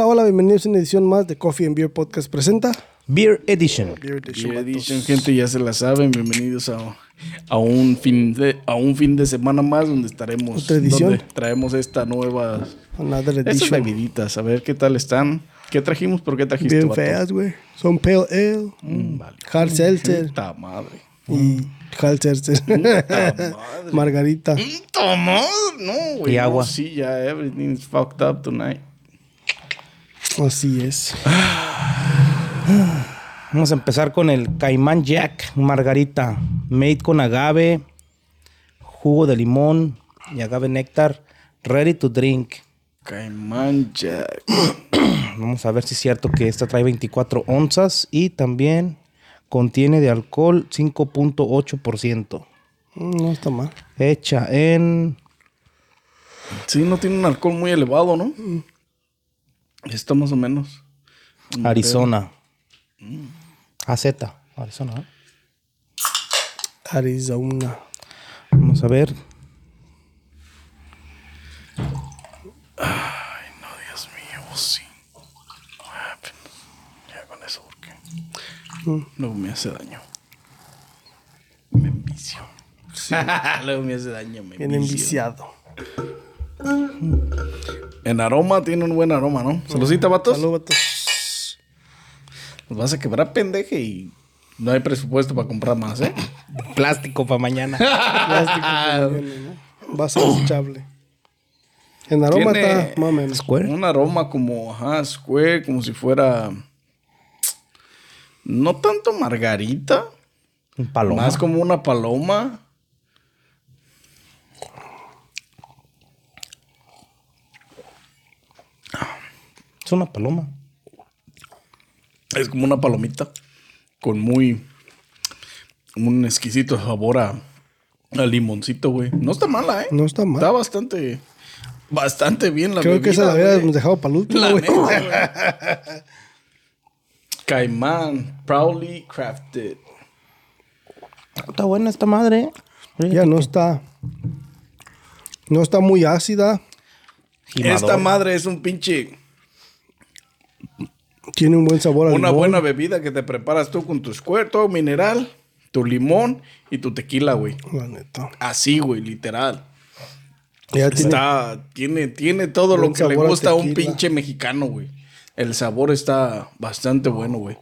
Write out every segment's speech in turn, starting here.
Hola, hola, bienvenidos a una edición más de Coffee and Beer Podcast presenta. Beer Edition. Beer Edition, Beer. Edition, gente, ya se la saben. Bienvenidos a, a un fin de, a un fin de semana más donde estaremos. Otra edición. Donde traemos esta nueva. Another Estas edition. bebiditas. A ver qué tal están. ¿Qué trajimos? ¿Por qué trajiste? Bien vato? feas, güey. Son Pale Ale, Mm, vale. Hard Seltzer Puta madre. y Hard Seltzer. Puta madre. Margarita. Madre. No, güey. Y no, agua. sí, ya. Everything's fucked up tonight. Así es. Vamos a empezar con el Caimán Jack Margarita. Made con agave, jugo de limón y agave néctar. Ready to drink. Caimán Jack. Vamos a ver si es cierto que esta trae 24 onzas y también contiene de alcohol 5.8%. Mm, No está mal. Hecha en Sí, no tiene un alcohol muy elevado, ¿no? Está más o menos. Arizona. AZ, Arizona. ¿eh? Arizona. Vamos a ver. No, Dios mío, sí. Ya con eso, porque luego me hace daño. Me envicio. luego me hace daño, me Bien envicio. enviciado. En aroma tiene un buen aroma, ¿no? Saludcita, vatos. Salud, vatos. Nos vas a quebrar pendeje y no hay presupuesto para comprar más, ¿eh? Plástico para mañana. Plástico que viene, ¿no? Vaso desechable. En aroma está más o menos. Square. Un aroma como, ajá, square, como si fuera... No tanto margarita, Un paloma. más como una paloma. Es una paloma. Es como una palomita con muy... Un exquisito sabor a, a limoncito, güey. No está mala, ¿eh? No está mal. Está bastante... Bastante bien la Creo que esa la bebida, habíamos dejado para el último, La güey. Caimán, proudly crafted. Está buena esta madre. ¿eh? Ya no está. No está muy ácida. Gimador. Esta madre es un pinche... Tiene un buen sabor Una limón. buena bebida que te preparas tú con tu squirt, todo mineral, tu limón y tu tequila, güey. La neta. Así, güey, literal. Ya tiene, Está, tiene, tiene todo lo que le a gusta a un pinche mexicano, güey. El sabor está bastante bueno, güey.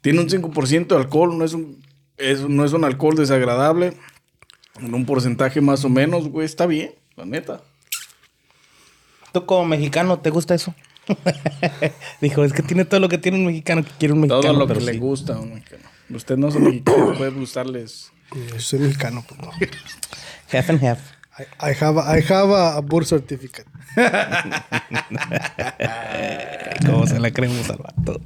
Tiene un 5% de alcohol, no es un, es- no es un alcohol desagradable. En un porcentaje más o menos, güey, está bien, la neta. ¿Tú como mexicano te gusta eso? Dijo, es que tiene todo lo que tiene un mexicano que quiere un mexicano. Todo lo que le gusta a un mexicano. Usted no es mexicano, puede gustarles. Yo soy mexicano, pues no. Half and half. I, I have, a, I have a, a birth certificate. ¿Cómo se la creemos al vato?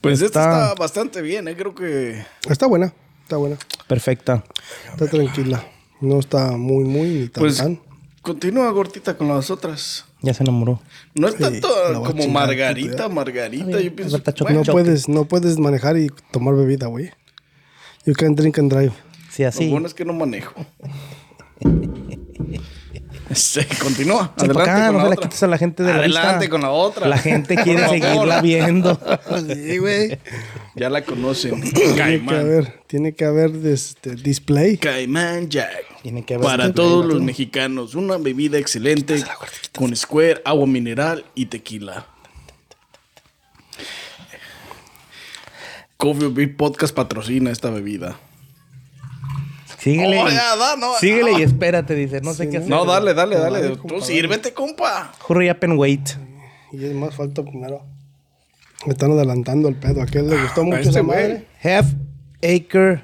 Pues esta Está- bastante bien, ¿eh? Creo que Está buena. Está buena. Perfecta. Está tranquila. No está muy, muy ni tan Pues tan. continúa gordita con las otras. Ya se enamoró. No es tanto la como chingar, margarita, margarita. Yo pienso. Alberta, bueno, No puedes, no puedes manejar y tomar bebida, güey. You can drink and drive. Sí, Lo así. bueno es que no manejo. Este, continúa. Sí, Adelante acá, con no la la otra. quites a la gente de la Adelante vista. con la otra. La gente quiere seguirla viendo. Sí, güey. Ya la conocen. Tiene que haber, tiene que haber este, display. Caimán Jack. Tiene que haber Para este- todos los mexicanos, una bebida excelente con square, agua mineral y tequila. Coffee Beer Podcast patrocina esta bebida. Síguele. Oh, y- ya, da, no, síguele no. y espérate, dice. No sé qué hacer. No, dale, dale, dale. Dale, Tú compa, sírvete, compa. Hurry up and wait. Y es más falta primero. Me están adelantando el pedo. A aquel le gustó mucho este esa madre. Half Acre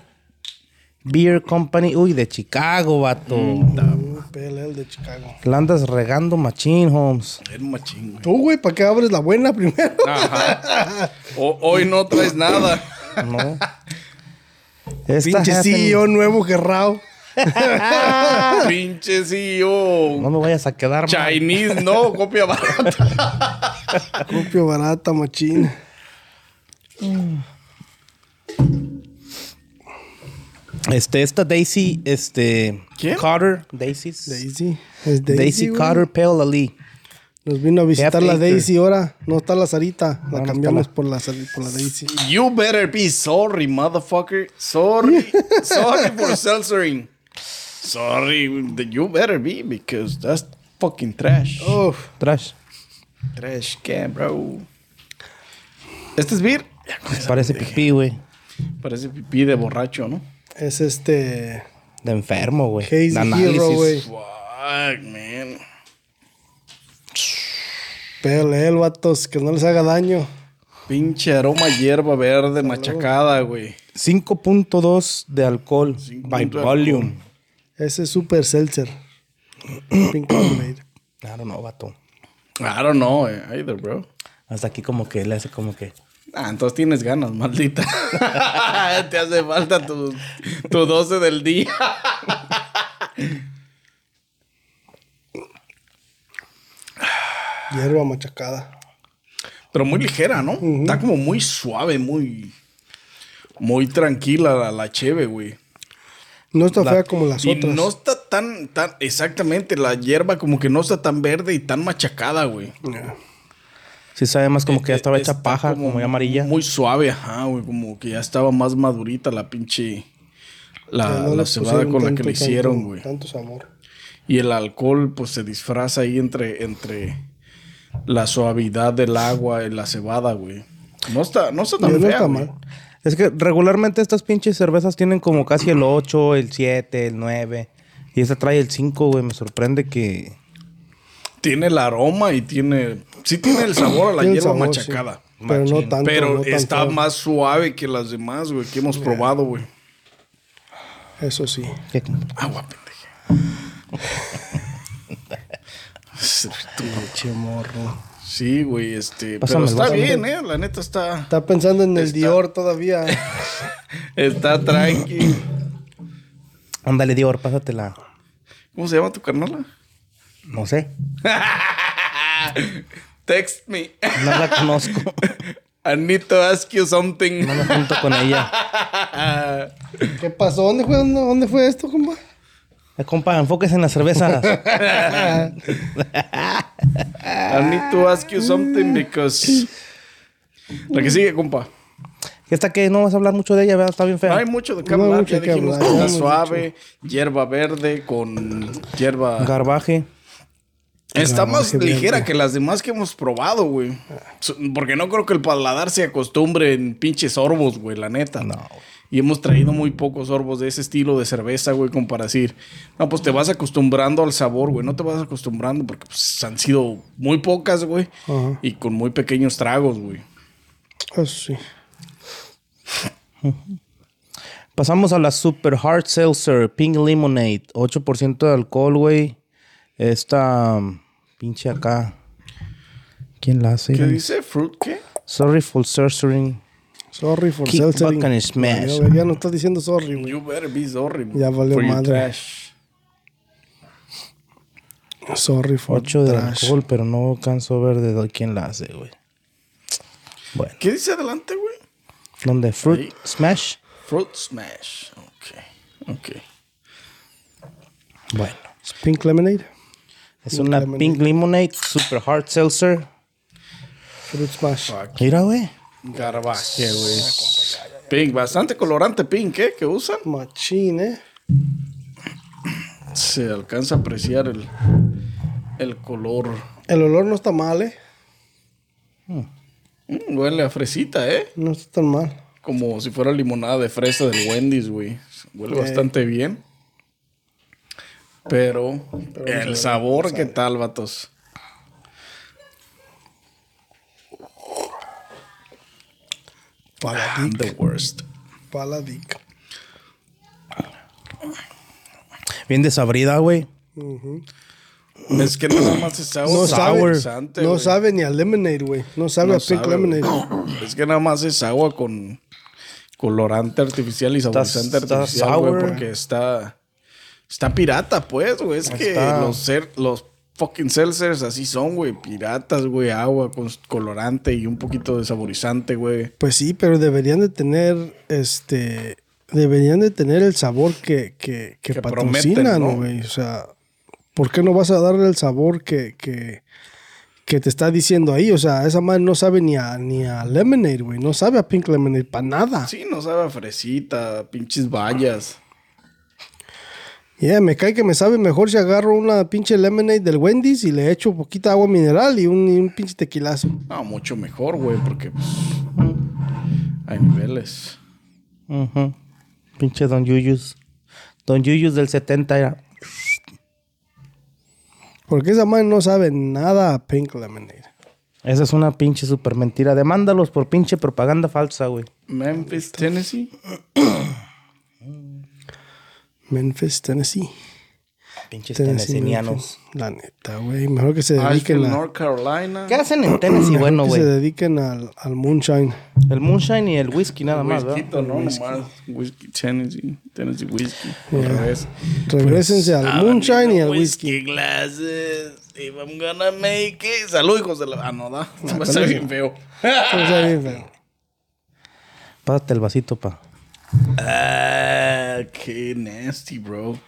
Beer Company. Uy, de Chicago, vato. Mm, PLL de Chicago. La andas regando machín, Holmes. Es machín, güey. Tú, güey, ¿para qué abres la buena primero? Ajá. O- hoy no traes nada. No. Esta Pinche CEO nuevo gerrao. Pinche CEO. No me vayas a quedar mal. Chinese, no, copia barata. Copio barata, machín. Este, esta Daisy, este. ¿Quién? Carter, Daisy's. Daisy. Es Daisy, Daisy, güey. Carter Pale Ali. Nos vino a visitar la. Daisy ahora. No está la Sarita. La No, cambiamos por, la, Sar- por la Daisy. You better be sorry, motherfucker. Sorry. sorry for censoring. Sorry. You better be because that's fucking trash. Uf, Trash. Trash can, bro. ¿Este es beer? Parece pipí, güey. Parece pipí de borracho, ¿no? es este. De enfermo, güey. Hazy De análisis. Hero, güey. Fuck, man. Pégale él, vatos, que no les haga daño. Pinche aroma hierba verde machacada, güey. 5.2 de alcohol. 5 By de volume. Ese es Super Seltzer. Pink Lemonade. Claro, no, vato. I don't know, eh, either, bro. Hasta aquí como que le hace como que... Ah, entonces tienes ganas, maldita. Te hace falta tu, tu 12 del día. Hierba machacada. Pero muy ligera, ¿no? Está como muy suave, muy... Muy tranquila la, la cheve, güey. No está fea como las Y otras. no está tan, tan... Exactamente, la hierba como que no está tan verde y tan machacada, güey. Yeah. Sí sabe más como que ya estaba hecha Está paja, como, ya amarilla. Muy suave, ajá, güey. Como que ya estaba más madurita la pinche... La, Ya no la le cebada con la que le hicieron, tanto- güey. Tanto sabor. Y el alcohol, pues se disfraza ahí entre, entre la suavidad del agua y la cebada, güey. No está, no está tan no fea, está güey. mal. Es que regularmente estas pinches cervezas tienen como casi el 8, el 7, el 9. Y esta trae el 5, güey. Me sorprende que... Tiene el aroma y tiene. Sí, tiene el sabor a la hierba sabor, machacada. sí. Pero no tanto. Pero no está más suave que las demás, güey, que hemos probado, güey. Eso sí. que- Agua, pendeja. Tu- Che morro. Sí, güey, este. Pásame pero está bien, eh. La neta está. Está pensando en el Está- Dior todavía. Está tranqui. Ándale, Dior, pásatela. ¿Cómo se llama tu carnala? No sé. Text me. No la conozco. I need to ask you something. No me junto con ella. ¿Qué pasó? ¿Dónde fue, dónde, dónde fue esto, compa? Eh, compa, enfóquese en las cervezas. I need to ask you something because. La que sigue, compa. Esta que no vas a hablar mucho de ella, ¿verdad? Está bien No fea. hay mucho de qué No hay hablar. mucho Ya que dijimos que está suave, hierba verde con hierba. Garbaje. Está No, más ligera bien. que las demás que hemos probado, güey. Porque no creo que el paladar se acostumbre en pinches sorbos, güey, la neta. No. Y hemos traído muy pocos sorbos de ese estilo de cerveza, güey, como para decir. No, pues te vas acostumbrando al sabor, güey. No te vas acostumbrando porque pues, han sido muy pocas, güey. Y con muy pequeños tragos, güey. Eso sí. Pasamos a la Super Hard Seltzer Pink Lemonade. 8% de alcohol, güey. Esta um, pinche acá. ¿Quién la hace? ¿Qué dice? ¿Fruit qué? Sorry for censoring. Sorry for Kick seltzering. back and smash. Ya, ya no estás diciendo sorry, güey. You better be sorry. Ya valió for madre. trash. Sorry for 8 de trash. alcohol, pero no canso ver de quién la hace, güey. Bueno, ¿Qué dice adelante, güey? ¿Dónde? Fruit Ahí. Smash. Fruit smash. Ok. Ok. Bueno, ¿Es Pink Lemonade. es Pink una Lemonade. Pink Lemonade Super Hard Seltzer. Fruit Smash. Fuck. Mira, güey. Garbaje, güey. Pink, bastante colorante pink, ¿eh? Que usan. Machín, ¿eh? Se alcanza a apreciar el, el color. El olor no está mal, ¿eh? Mm, huele a fresita, ¿eh? No está tan mal. Como si fuera limonada de fresa del Wendy's, güey. Huele bastante bien. Pero, el sabor, ¿qué tal, vatos? Paladic. The worst. Paladic. Bien desabrida, güey. Es que nada más es agua No sabe, saborizante, no sabe ni a lemonade, güey. No sabe No a pink sabe, lemonade. Es que nada más es agua con colorante artificial y saborizante está artificial, güey, sour. porque está está pirata, pues, güey. Es que los ser, los fucking seltzers así son, güey, piratas, güey, agua con colorante y un poquito de saborizante, güey. Pues sí, pero deberían de tener, este, deberían de tener el sabor que, que, que, Que patrocinan, güey. O sea, ¿por qué no vas a darle el sabor que, que, que te está diciendo ahí. O sea, esa madre no sabe ni a, ni a lemonade, güey. No sabe a pink lemonade para nada. Sí, no sabe a fresita, pinches vallas. Yeah, me cae que me sabe mejor si agarro una pinche lemonade del Wendy's y le echo poquita agua mineral y un, y un pinche tequilazo. No, mucho mejor, güey, porque pues, hay niveles. Ujú. Pinche Don Yuyus. Don Yuyus del 70 era. Porque esa madre no sabe nada a pink lemonade. Esa es una pinche super mentira. Demándalos por pinche propaganda falsa, güey. Memphis, Tennessee. Memphis, Tennessee. Pinches Tennessee, tennesinianos. La neta, güey. Mejor que se dediquen Asheville, a, North Carolina. ¿Qué hacen en Tennessee? bueno, que güey. se dediquen al, al moonshine. El moonshine y el whisky nada más, Whisky, ¿verdad? no, nomás. Whisky, Tennessee. Tennessee whiskey. Al revés. Regrésense Pues, al moonshine y al whisky. glasses. If I'm gonna make it. Salud, hijos de la. Ah, no, da. Se me está bien feo. O sea, bien feo. Pásate el vasito, pa. Ah, qué nasty, bro.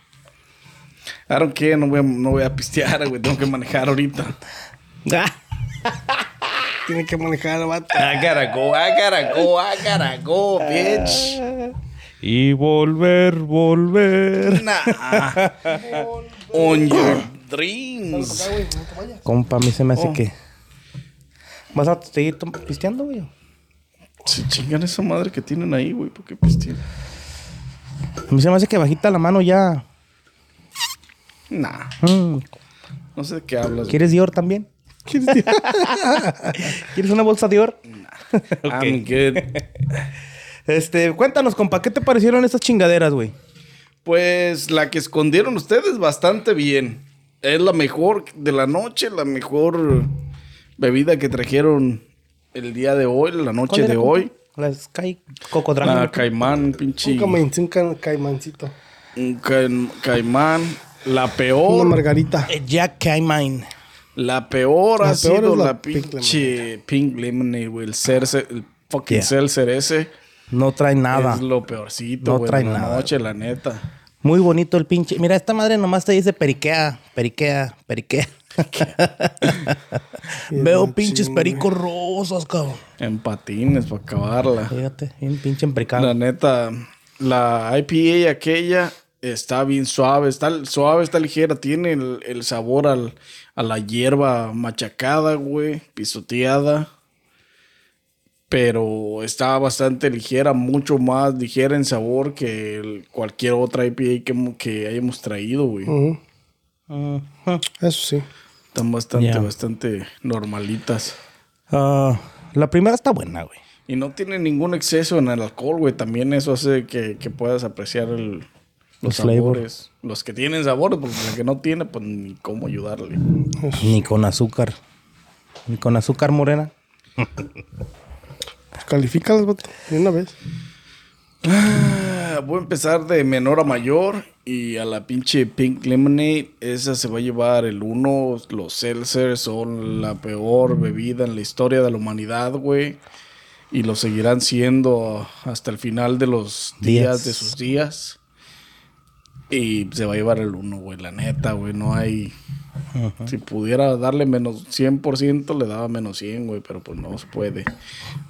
I don't care, no voy a, no voy a pistear, güey. Tengo que manejar ahorita. Tiene que manejar el vato. I gotta go, I gotta go, I gotta go, bitch. Y volver, volver. Nah. On your dreams. Compa, a mí se me hace Oh. que. ¿Vas a seguir tom- pisteando, güey? Se chingan esa madre que tienen ahí, güey. ¿Por qué pistean? A mí se me hace que bajita la mano ya. Nah. Mm. No sé de qué hablas. ¿Quieres Dior también? ¿Quieres una bolsa Dior? I'm good. Este, cuéntanos, compa, ¿qué te parecieron estas chingaderas, güey? Pues la que escondieron ustedes bastante bien. Es la mejor de la noche, la mejor bebida que trajeron el día de hoy, la noche ¿Cuál era, de hoy. La Sky Cocodrilo. La caimán, pinche. Un, caiman- un ca- caimancito. Un ca- caimán. La Una peor. margarita. Eh, Jack Caimine. La peor La ha peor sido la pinche Pink Lemonade, güey. El, cerce- el fucking Yeah. seltzer ese. No trae nada. Es lo peorcito, No güey. trae nada, noche, la neta. Muy bonito el pinche. Mira, esta madre nomás te dice periquea, periquea, periquea. Veo pinches güey. pericos rosas, cabrón. En patines para acabarla. Fíjate, bien pinche empericado. La neta, la IPA aquella está bien suave, está suave, está ligera, tiene el, el sabor al, a la hierba machacada, güey, pisoteada. Pero está bastante ligera, mucho más ligera en sabor que el- cualquier otra IPA que, que hayamos traído, güey. Eso sí. Están bastante, bastante normalitas. Ah, la primera está buena, güey. Y no tiene ningún exceso en el alcohol, güey. También eso hace que, que puedas apreciar el- los El flavor. sabores. Los que tienen sabores, porque la que no tiene, pues ni cómo ayudarle. Ni con azúcar. Ni con azúcar morena. Pues califícalas. De una vez. Ah, Voy a empezar de menor a mayor. Y a la pinche Pink Lemonade, esa se va a llevar el uno. Los seltzers son la peor bebida en la historia de la humanidad, güey. Y lo seguirán siendo hasta el final de los días Días. de sus días. Y se va a llevar el uno, güey. La neta, güey. No hay. Si pudiera darle menos 100%, le daba menos 100, güey. Pero pues no se puede.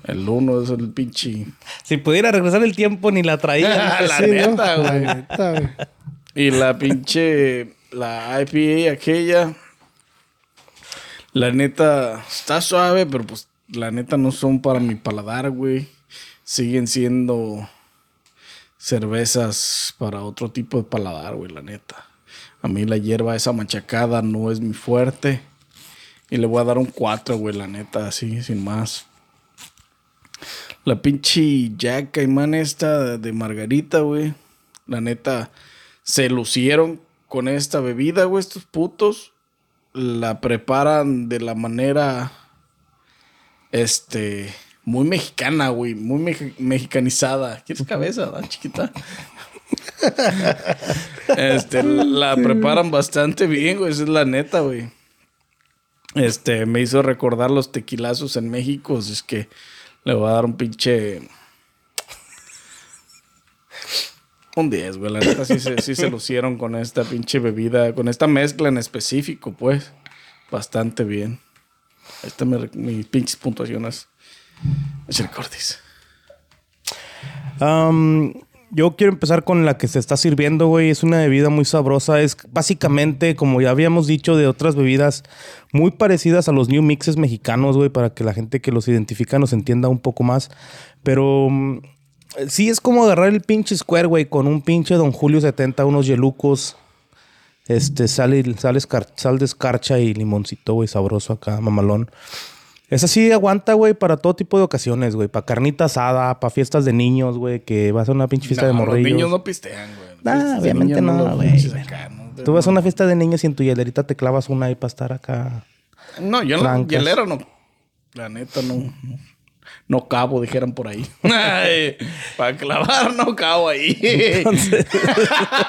El uno es el pinche. Si pudiera regresar el tiempo, ni la traía. la neta, güey. Y la pinche. La IPA aquella. La neta. Está suave, pero pues. La neta no son para mi paladar, güey. Siguen siendo. Cervezas para otro tipo de paladar, güey, la neta. A mí la hierba esa machacada no es mi fuerte. Y le voy a dar un 4, güey, la neta, así, sin más. La pinche Jack Caimán esta de Margarita, güey. La neta, se lucieron con esta bebida, güey, estos putos. La preparan de la manera, este, muy mexicana, güey. Muy meji- mexicanizada. ¿Quieres cabeza, da, chiquita? este, la preparan bastante bien, güey. Esa es la neta, güey. Este, me hizo recordar los tequilazos en México. así Es que le voy a dar un pinche. Un 10, güey. La neta sí se, sí se lucieron con esta pinche bebida, con esta mezcla en específico, pues. Bastante bien. Ahí están mis, mis pinches puntuaciones. Am, yo quiero empezar con la que se está sirviendo, güey. Es una bebida muy sabrosa. Es básicamente, como ya habíamos dicho, de otras bebidas muy parecidas a los new mixes mexicanos, güey, para que la gente que los identifica nos entienda un poco más. Pero mm, sí es como agarrar el pinche square, güey, con un pinche Don Julio 70, unos yelucos. Este, sal, y- sal, escar- sal de escarcha y limoncito, güey, sabroso acá, mamalón. Esa sí aguanta, güey, para todo tipo de ocasiones, güey. Para carnita asada, para fiestas de niños, güey, que vas a una pinche fiesta de No, morrillos. Los niños no pistean, güey. Nah, obviamente no, güey. ¿no? Tú vas a una fiesta de niños y en tu hielerita te clavas una ahí para estar acá. No, yo no, Trancas. hielera no. La neta, no. No, no cabo, dijeran por ahí. Ay, para clavar, no cabo ahí. Entonces,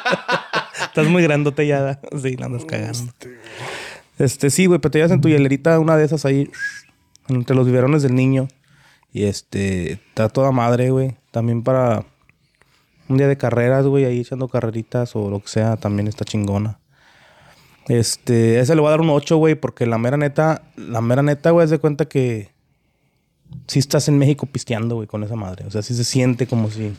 estás muy grandote ya. Sí, la andas cagando. Este, sí, güey, pero te llevas en tu hielerita una de esas ahí entre los biberones del niño. Y este, está toda madre, güey. También para un día de carreras, güey, ahí echando carreritas o lo que sea, también está chingona. Este, ese le voy a dar un 8, güey, porque la mera neta, la mera neta, güey, es de cuenta que sí estás en México pisteando, güey, con esa madre. O sea, sí se siente como si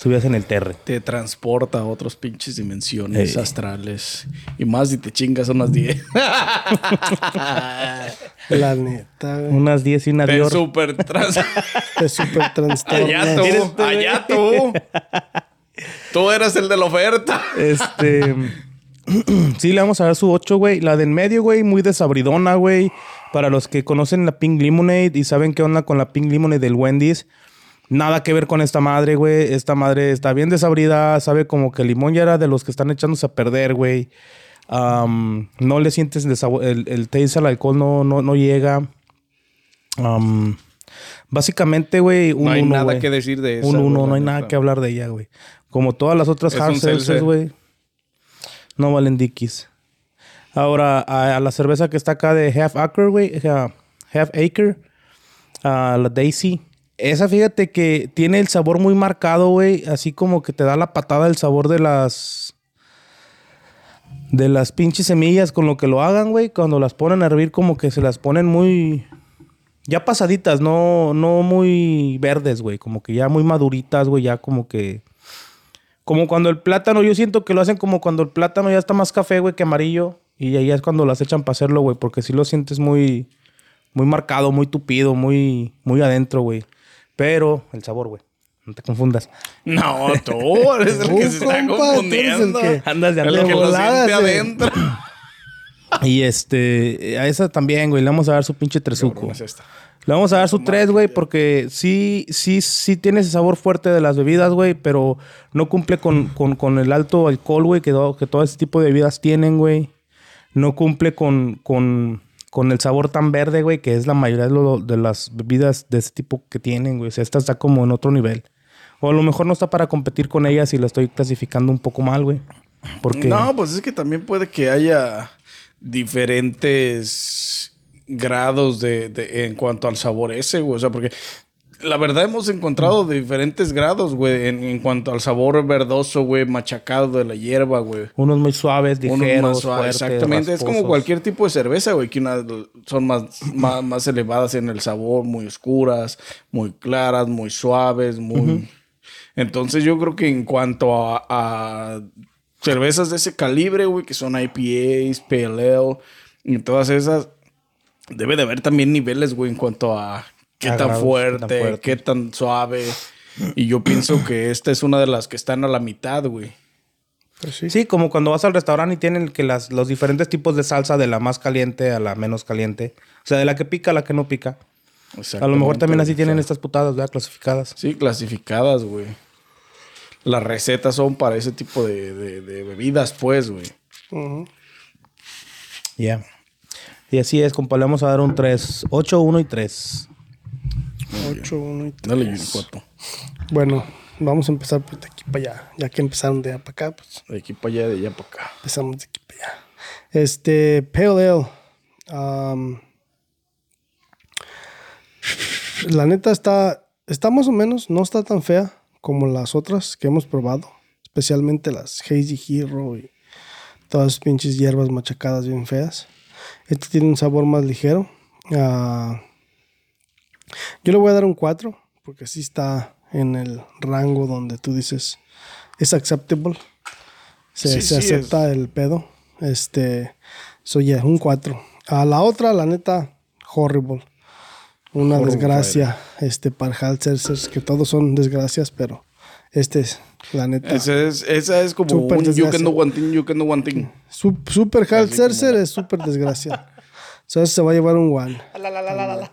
estuvieras en el terre. Te transporta a otras pinches dimensiones Ey. astrales. Y más si te chingas unas 10. La neta, güey. Unas 10 y una Te Dior. super trans... Te super Allá trastornas. tú, allá tú. Tú eras el de la oferta. Este. sí, le vamos a dar su 8, güey. La del medio, güey, muy desabridona, güey. Para los que conocen la Pink Lemonade y saben qué onda con la Pink Lemonade del Wendy's. Nada que ver con esta madre, güey. Esta madre está bien desabrida. Sabe como que el limón ya era de los que están echándose a perder, güey. No le sientes el, el, taste al alcohol, no, no, no llega. Am, básicamente, güey, un No hay uno, nada que decir de eso. Un uno, no hay nada que hablar de ella, güey. Como todas las otras hard güey. No valen dickies. Ahora, a, a la cerveza que está acá de Half Acre, güey. Half Acre. A la Daisy. Esa, fíjate que tiene el sabor muy marcado, güey. Así como que te da la patada el sabor de las... De las pinches semillas con lo que lo hagan, güey. Cuando las ponen a hervir como que se las ponen muy... Ya pasaditas, no, no muy verdes, güey. Como que ya muy maduritas, güey. Ya como que... Como cuando el plátano, yo siento que lo hacen como cuando el plátano ya está más café, güey, que amarillo. Y ahí es cuando las echan para hacerlo, güey. Porque sí lo sientes muy... Muy marcado, muy tupido, muy... Muy adentro, güey. Pero el sabor, güey. No te confundas. No, tú eres el que se está confundiendo. que- Andas de lo volada, adentro. Y este... A esa también, güey. Le vamos a dar su pinche tresuco. Es. Le vamos a dar su 3, güey, porque sí, sí, sí tiene ese sabor fuerte de las bebidas, güey, pero no cumple con, con- con el alto alcohol, güey, que, que todo ese tipo de bebidas tienen, güey. No cumple con, con, con el sabor tan verde, güey, que es la mayoría de, las bebidas de ese tipo que tienen, güey. O sea, esta está como en otro nivel. O a lo mejor no está para competir con ellas y la estoy clasificando un poco mal, güey. Porque... No, pues es que también puede que haya diferentes grados de- en cuanto al sabor ese, güey. O sea, porque la verdad hemos encontrado diferentes grados, güey, en, en cuanto al sabor verdoso, güey, machacado de la hierba, güey. Unos muy suaves, Unos ligeros, más suaves, fuertes, Exactamente, es como cualquier tipo de cerveza, güey, que unas son más, más, más elevadas en el sabor, muy oscuras, muy claras, muy suaves, muy... Entonces yo creo que en cuanto a, a cervezas de ese calibre, güey, que son IPAs, PLL y todas esas, debe de haber también niveles, güey, en cuanto a qué tan fuerte, qué tan fuerte. qué tan suave. Y yo pienso que esta es una de las que están a la mitad, güey. Pues sí. Sí, como cuando vas al restaurante y tienen que las, los diferentes tipos de salsa, de la más caliente a la menos caliente. O sea, de la que pica a la que no pica. A lo mejor también así tienen o sea, estas putadas, ¿verdad? Clasificadas. Sí, clasificadas, güey. Las recetas son para ese tipo de, de- de bebidas, pues, güey. Ya. Y así es, compa, le vamos a dar un 3. 8, 1 y 3. Ocho, uno y Dale, tres. Yuricuato. Bueno, vamos a empezar pues, de aquí para allá. Ya que empezaron de allá para acá, pues De aquí para allá, de allá para acá. empezamos de aquí para allá. Este, Pale Ale. la neta está, está más o menos, no está tan fea como las otras que hemos probado. Especialmente las Hazy Hero y todas esas pinches hierbas machacadas bien feas. Este tiene un sabor más ligero. Ah, yo le voy a dar un 4, porque sí está en el rango donde tú dices es acceptable. Se, Sí, se sí, acepta el pedo. Este, soy yeah, un 4. A la otra, la neta, horrible. Una Horrible desgracia este, para Hal Cersei, que todos son desgracias, pero este es, la neta. Esa es, esa es como Súper un you can do one thing, you can do one thing. Sup- super Hal Cersei es super desgracia. O sea, se va a llevar un one. Ese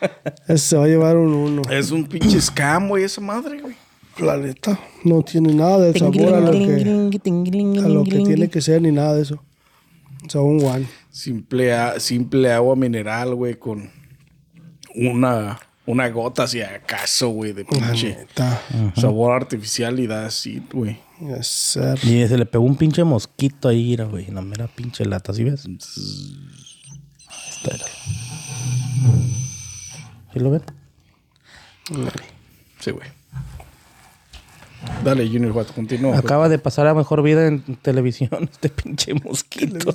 se va a llevar un uno. Es un pinche scam, güey, esa madre, güey. La neta, no tiene nada de sabor a lo que, a lo que tiene que ser ni nada de eso. O sea, un one. Simple, a- simple agua mineral, güey, con una, una gota si acaso, güey, de pinche sabor artificial y da así, güey. Yes. Y se le pegó un pinche mosquito ahí, güey. La mera pinche lata, ¿sí ves? Ahí está. ¿Sí lo ven? Sí, güey. Dale, Junior Juan, continúa. güey. Acaba de pasar a mejor vida en televisión este pinche mosquito.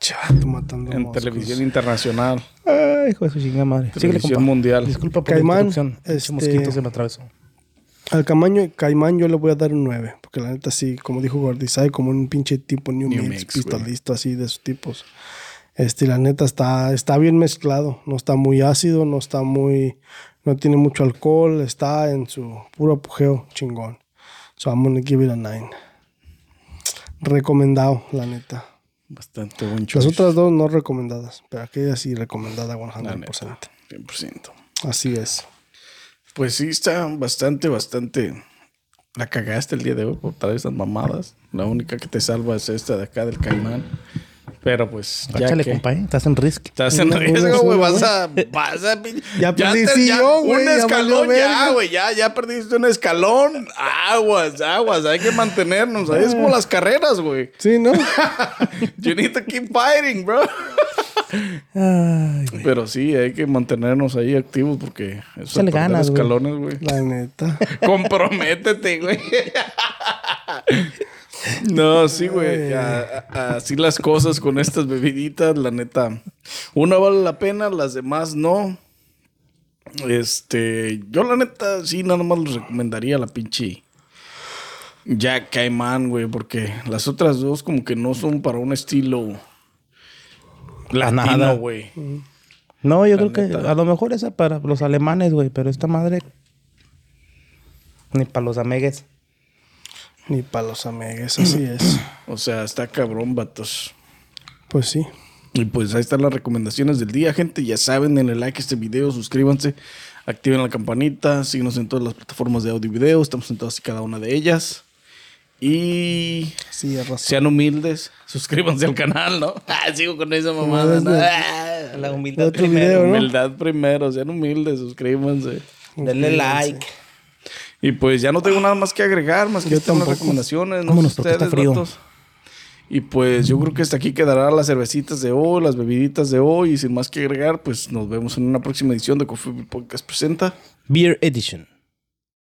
Chato matando En moscos. televisión internacional. Ay, hijo de su chingada madre. Televisión mundial. Disculpa por Caimán, la interrupción. Este- mosquito se me atravesó. Al camaño, Caimán yo le voy a dar un 9. Porque la neta sí, como dijo Gordy, sabe como un pinche tipo New, New Mix, Mix, pistolista así de esos tipos. Este, la neta está, está bien mezclado. No está muy ácido, no está muy... No tiene mucho alcohol. Está en su puro apogeo chingón. So I'm gonna give it a 9. Recomendado, la neta. Bastante buen Las choice. otras dos no recomendadas, pero aquella sí recomendada La 100%. neta, 100%. Así es. Pues sí, está bastante, bastante. La cagaste el día de hoy por traer esas mamadas. La única que te salva es esta de acá del caimán. Pero pues, ya Échale, que compa, ¿eh? Estás en risk. estás en riesgo, güey. Vas a, vas a. Ya perdí te- sillón, güey, Un ya escalón, ya, güey. Ya, ya perdiste un escalón. Aguas, aguas. Hay que mantenernos. ahí Es como las carreras, güey. Sí, ¿no? You need to keep fighting, bro. Ay. Pero sí, hay que mantenernos ahí activos porque eso ganas, güey. escalones, güey. La neta. Comprométete, güey. No, sí, güey. Así las cosas con estas bebiditas, la neta. Una vale la pena, las demás no. Este, yo la neta sí nada más les recomendaría la pinche Jack Cayman, güey, porque las otras dos como que no son para un estilo nada. latino, güey. No, yo La creo que a lo mejor esa para los alemanes, güey. Pero esta madre. Ni para los amegues. Ni para los amigues, así es. O sea, está cabrón, vatos. Pues sí. Y pues ahí están las recomendaciones del día, gente. Ya saben, denle like a este video, suscríbanse, activen la campanita, síguenos en todas las plataformas de audio y video. Estamos en todas y cada una de ellas. Y Sí, sean humildes, suscríbanse al canal, ¿no? Ah, sigo con esa mamada. ¿no? Ah, La humildad Otro video, ¿no? Humildad primero, sean humildes, suscríbanse. Denle like. Y pues ya no tengo nada más que agregar, más que Yo tampoco. recomendaciones. No Vámonos, porque está ustedes, frío. vatos. Y pues yo creo que hasta aquí quedará las cervecitas de hoy, las bebiditas de hoy. Y sin más que agregar, pues nos vemos en una próxima edición de Coffee Podcast Presenta. Beer Edition.